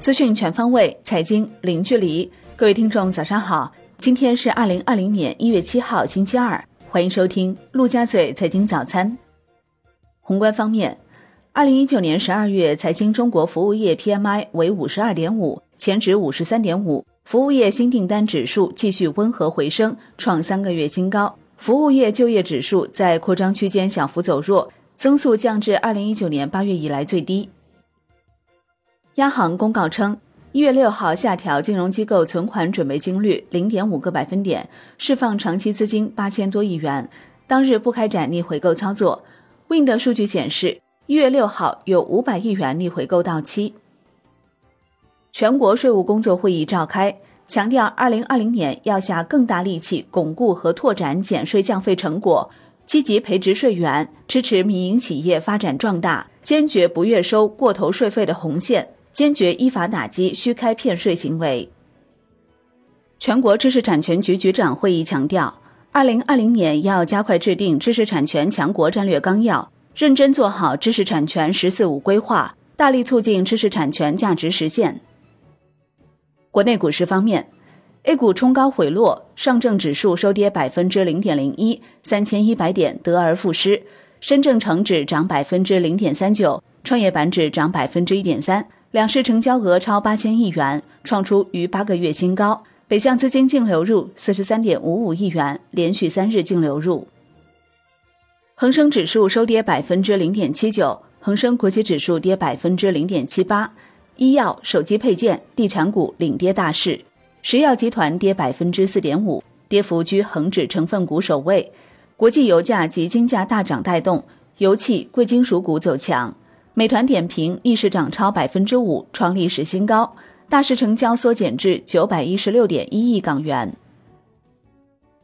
资讯全方位，财经零距离。各位听众，早上好！今天是二零二零年一月七号，星期二。欢迎收听陆家嘴财经早餐。宏观方面，二零一九年十二月财经中国服务业 PMI 为五十二点五，前值五十三点五，服务业新订单指数继续温和回升，创三个月新高。服务业就业指数在扩张区间小幅走弱，增速降至二零一九年八月以来最低。央行公告称。一月六号下调金融机构存款准备金率零点五个百分点，释放长期资金八千多亿元。当日不开展逆回购操作。Wind 数据显示，一月六号有五百亿元逆回购到期。全国税务工作会议召开，强调二零二零年要下更大力气巩固和拓展减税降费成果，积极培植税源，支持民营企业发展壮大，坚决不越收过头税费的红线。坚决依法打击虚开骗税行为。全国知识产权局局长会议强调，二零二零年要加快制定知识产权强国战略纲要，认真做好知识产权“十四五”规划，大力促进知识产权价值实现。国内股市方面，A 股冲高回落，上证指数收跌百分之零点零一，三千一百点得而复失；深证成指涨百分之零点三九，创业板指涨百分之一点三。两市成交额超八千亿元，创出逾八个月新高。北向资金净流入四十三点五五亿元，连续三日净流入。恒生指数收跌百分之零点七九，恒生国际指数跌百分之零点七八。医药、手机配件、地产股领跌大市，石药集团跌百分之四点五，跌幅居恒指成分股首位。国际油价及金价大涨带动，油气、贵金属股走强。美团点评逆势涨超百分之五，创历史新高，大市成交缩减至九百一十六点一亿港元。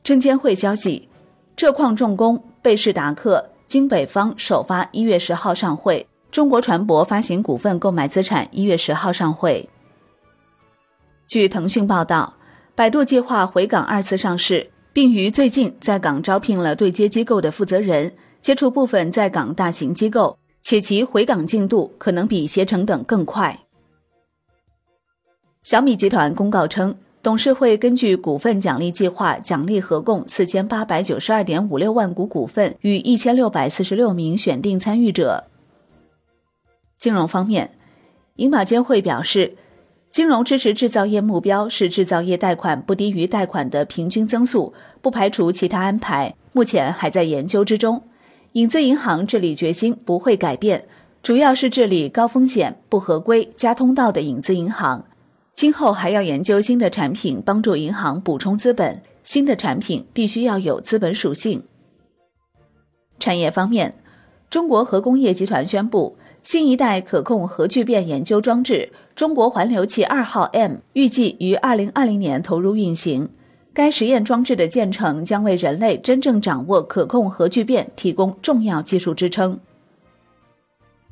证监会消息，浙矿重工、贝氏达克、京北方首发一月十号上会，中国船舶发行股份购买资产一月十号上会。据腾讯报道，百度计划回港二次上市，并于最近在港招聘了对接机构的负责人，接触部分在港大型机构。且其回港进度可能比携程等更快。小米集团公告称，董事会根据股份奖励计划奖励合共四千八百九十二点五六万股股份与一千六百四十六名选定参与者。金融方面，银保监会表示，金融支持制造业目标是制造业贷款不低于贷款的平均增速，不排除其他安排，目前还在研究之中。影子银行治理决心不会改变，主要是治理高风险、不合规、加通道的影子银行。今后还要研究新的产品，帮助银行补充资本。新的产品必须要有资本属性。产业方面，中国核工业集团宣布，新一代可控核聚变研究装置“中国环流器二号 M” 预计于二零二零年投入运行。该实验装置的建成将为人类真正掌握可控核聚变提供重要技术支撑。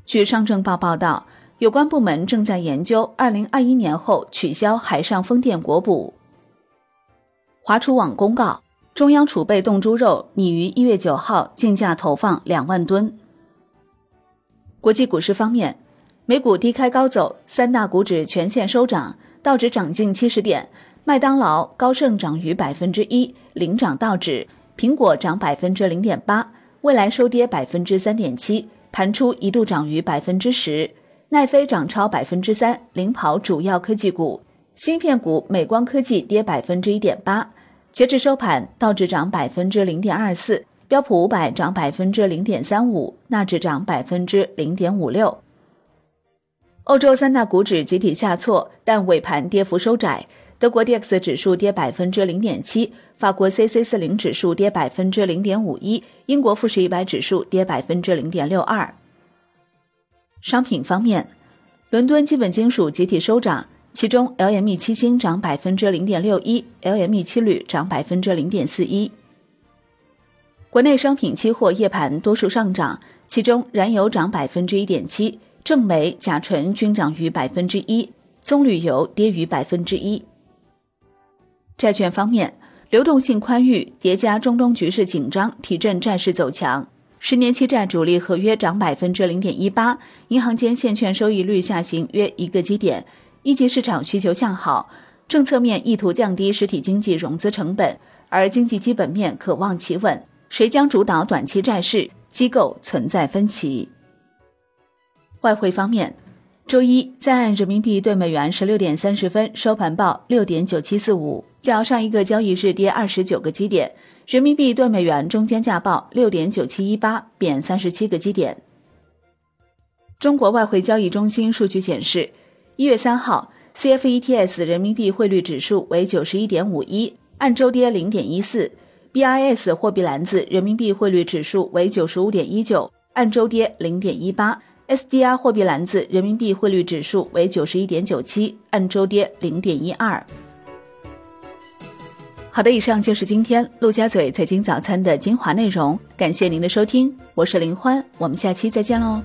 据上证报报道，有关部门正在研究2021年后取消海上风电国补。华储网公告，中央储备冻猪肉拟于一月九号竞价投放两万吨。国际股市方面，美股低开高走，三大股指全线收涨，道指涨近七十点。麦当劳、高盛涨逾百分之一，领涨道指；苹果涨百分之零点八，未来收跌百分之三点七，盘初一度涨逾百分之十。奈飞涨超百分之三，领跑主要科技股。芯片股美光科技跌百分之一点八。截至收盘，道指涨百分之零点二四，标普五百涨百分之零点三五，纳指涨百分之零点五六。欧洲三大股指集体下挫，但尾盘跌幅收窄。德国 D X 指数跌百分之零点七，法国 C C 四零指数跌百分之零点五一，英国富时一百指数跌百分之零点六二。商品方面，伦敦基本金属集体收涨，其中 L M E 七锌涨百分之零点六一，L M E 七铝涨百分之零点四一。国内商品期货夜盘多数上涨，其中燃油涨百分之一点七，正煤、甲醇均涨逾百分之一，棕榈油跌逾百分之一。债券方面，流动性宽裕叠加中东局势紧张，提振债市走强。十年期债主力合约涨百分之零点一八，银行间现券收益率下行约一个基点。一级市场需求向好，政策面意图降低实体经济融资成本，而经济基本面可望企稳。谁将主导短期债市？机构存在分歧。外汇方面，周一在岸人民币对美元十六点三十分收盘报六点九七四五，较上一个交易日跌二十九个基点。人民币对美元中间价报六点九七一八，贬三十七个基点。中国外汇交易中心数据显示，一月三号，CFETS 人民币汇率指数为九十一点五一，按周跌零点一四；BIS 货币篮子人民币汇率指数为九十五点一九，按周跌零点一八；SDR 货币篮子人民币汇率指数为九十一点九七，按周跌零点一二。好的，以上就是今天陆家嘴财经早餐的精华内容，感谢您的收听，我是林欢，我们下期再见喽。